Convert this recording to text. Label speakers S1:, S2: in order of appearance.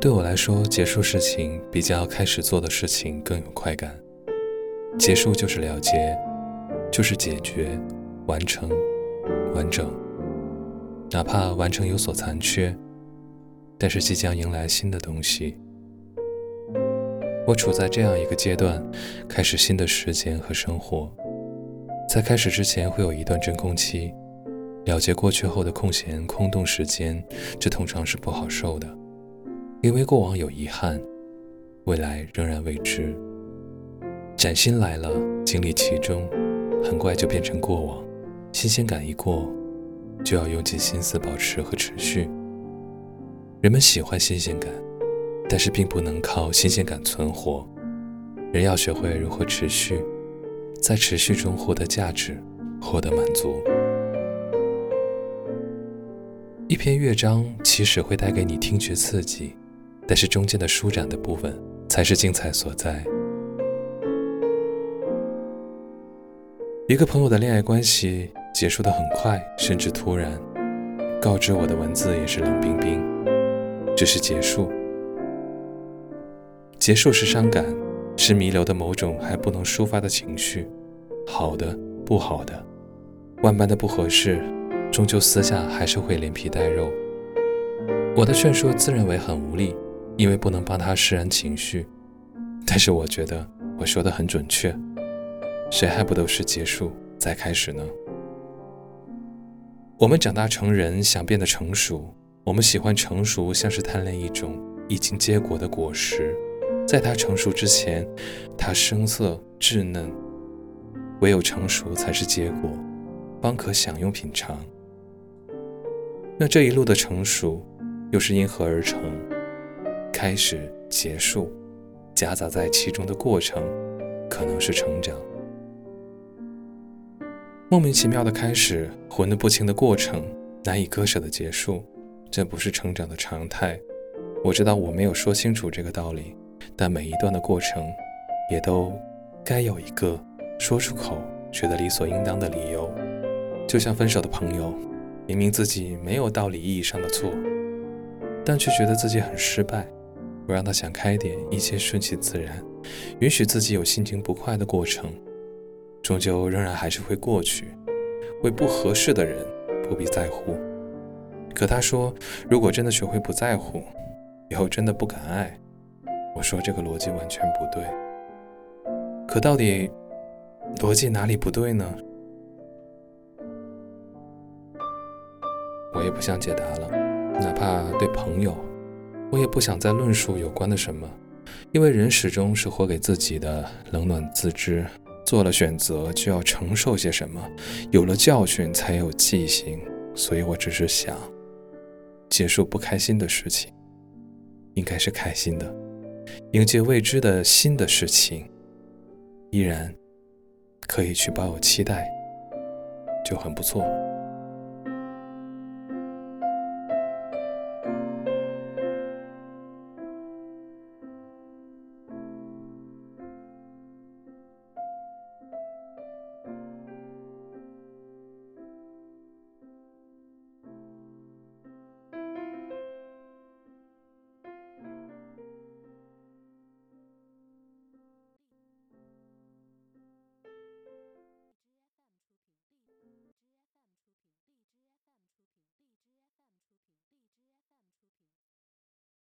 S1: 对我来说，结束事情比较开始做的事情更有快感。结束就是了结，就是解决、完成、完整。哪怕完成有所残缺，但是即将迎来新的东西。我处在这样一个阶段，开始新的时间和生活。在开始之前，会有一段真空期，了结过去后的空闲空洞时间，这通常是不好受的。因为过往有遗憾，未来仍然未知。崭新来了，经历其中，很快就变成过往。新鲜感一过，就要用尽心思保持和持续。人们喜欢新鲜感，但是并不能靠新鲜感存活。人要学会如何持续，在持续中获得价值，获得满足。一篇乐章其实会带给你听觉刺激。但是中间的舒展的部分才是精彩所在。一个朋友的恋爱关系结束的很快，甚至突然，告知我的文字也是冷冰冰，只是结束。结束是伤感，是弥留的某种还不能抒发的情绪，好的，不好的，万般的不合适，终究私下还是会连皮带肉。我的劝说自认为很无力。因为不能帮他释然情绪，但是我觉得我说的很准确。谁还不都是结束再开始呢？我们长大成人，想变得成熟，我们喜欢成熟，像是贪恋一种已经结果的果实，在它成熟之前，它生涩稚嫩，唯有成熟才是结果，方可享用品尝。那这一路的成熟，又是因何而成？开始、结束，夹杂在其中的过程，可能是成长。莫名其妙的开始，混得不清的过程，难以割舍的结束，这不是成长的常态。我知道我没有说清楚这个道理，但每一段的过程，也都该有一个说出口觉得理所应当的理由。就像分手的朋友，明明自己没有道理意义上的错，但却觉得自己很失败。我让他想开点，一切顺其自然，允许自己有心情不快的过程，终究仍然还是会过去。为不合适的人不必在乎。可他说，如果真的学会不在乎，以后真的不敢爱。我说这个逻辑完全不对。可到底逻辑哪里不对呢？我也不想解答了，哪怕对朋友。我也不想再论述有关的什么，因为人始终是活给自己的，冷暖自知。做了选择就要承受些什么，有了教训才有记性。所以我只是想，结束不开心的事情，应该是开心的，迎接未知的新的事情，依然可以去抱有期待，就很不错。